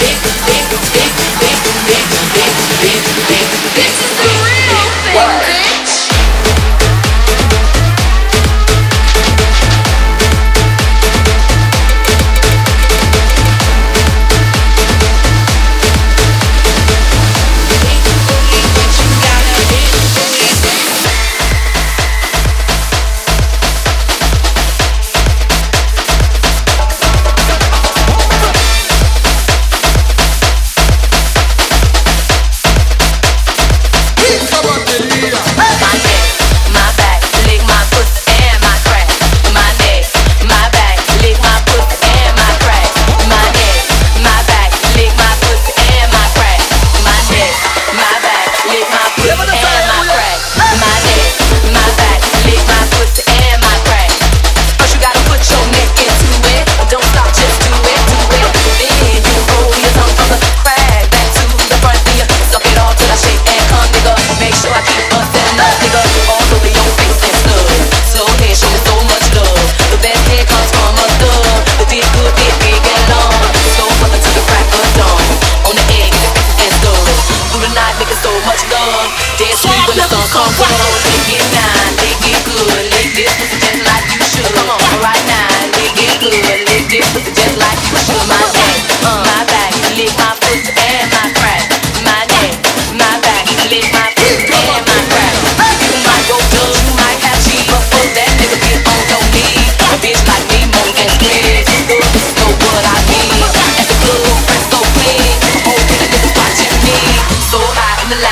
It's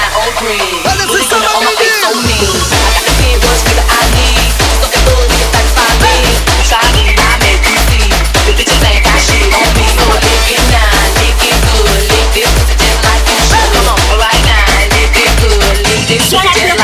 high in the line on green. Well, this is Bullet gunner on my face so again. I got the big rush, nigga, I need. Something good, nigga, satisfy me. Try me, I make you see. The bitches ain't got shit on me. So lick it now, lick it good. Lick this pussy just like you should. Come on, right now, lick it good. Lick this pussy just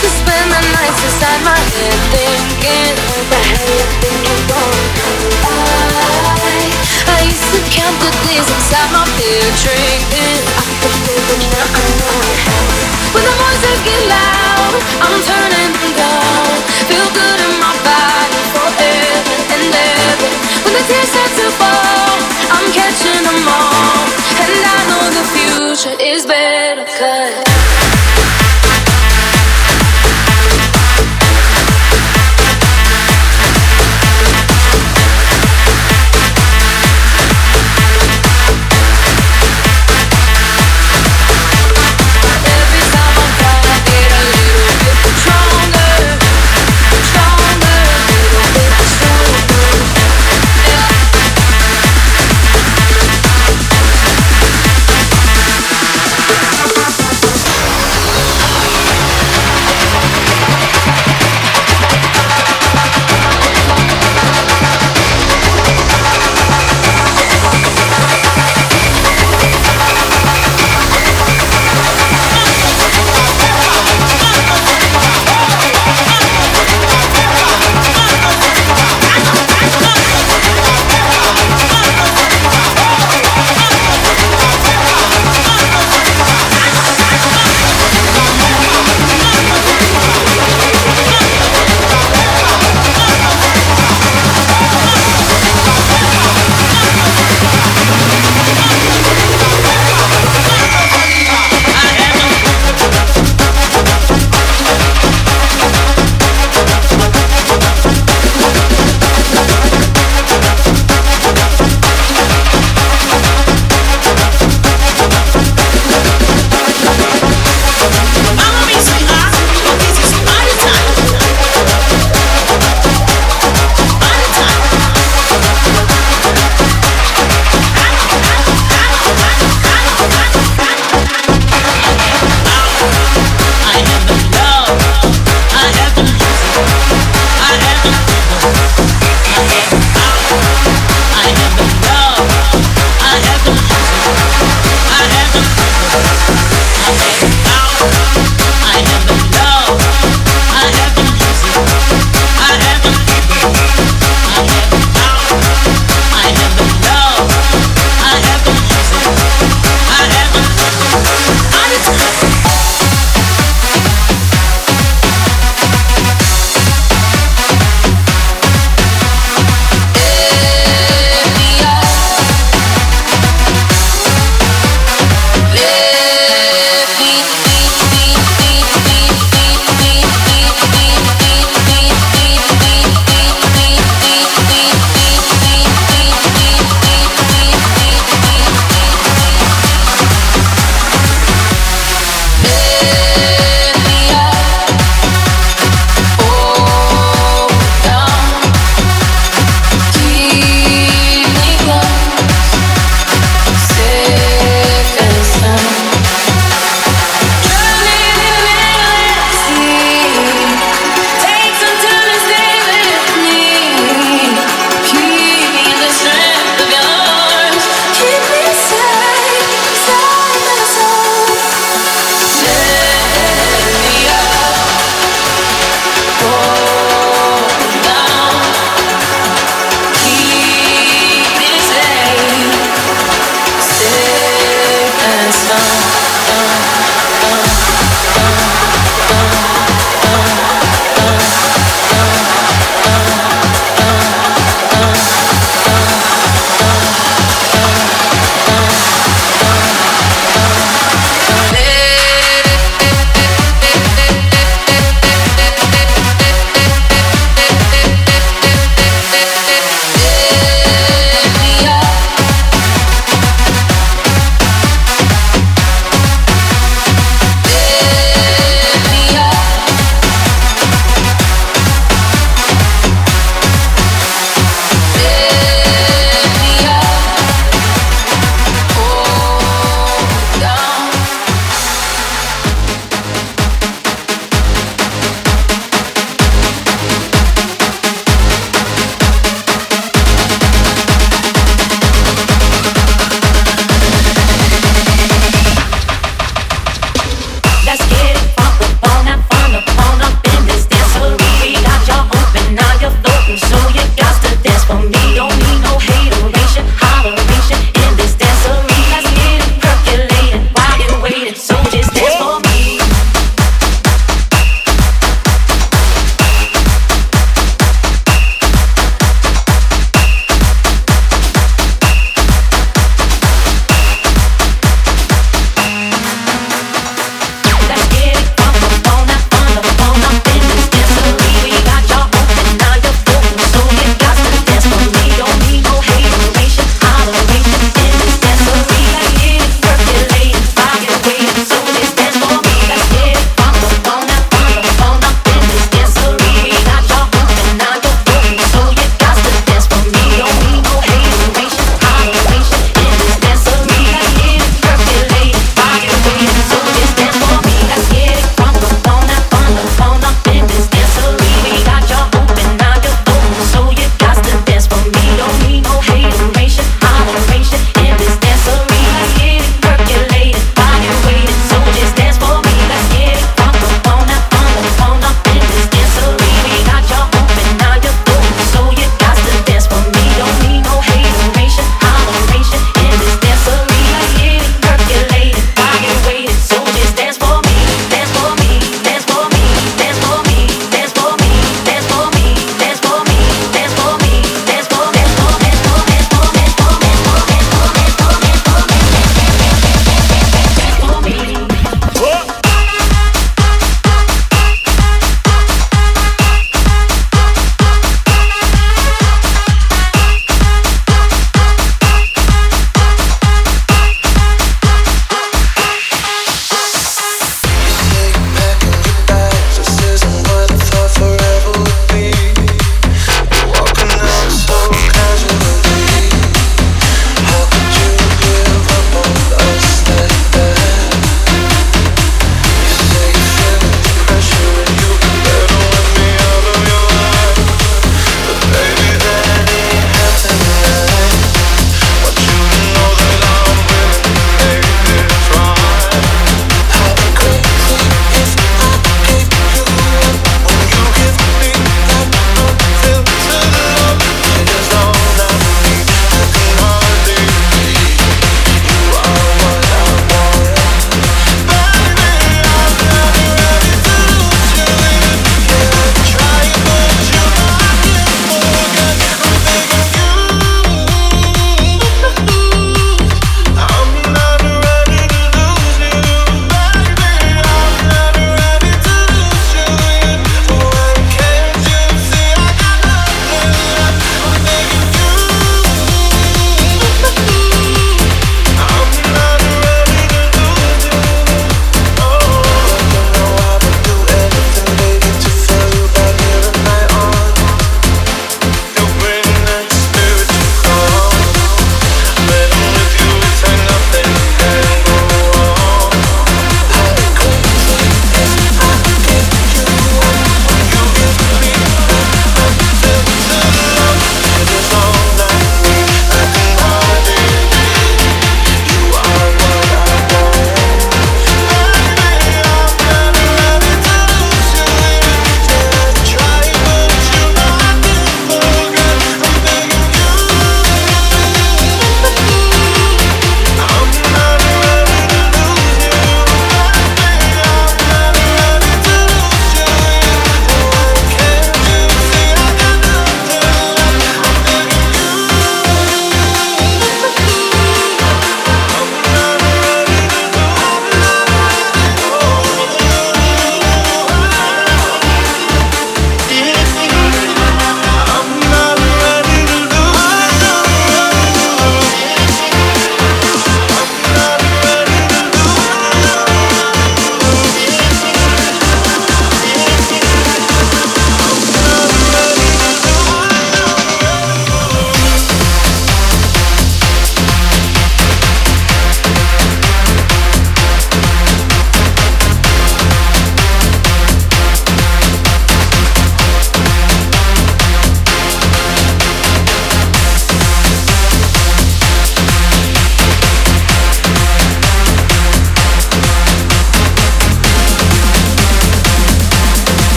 to spend the nights inside my head thinking about how you think you're wrong. I I used to count the days inside my bed drinking. I could I know how. When the voices get loud, I'm turning them down. Feel good in my body forever and ever. When the tears start to fall, I'm catching them all. And I know the future is better. Cause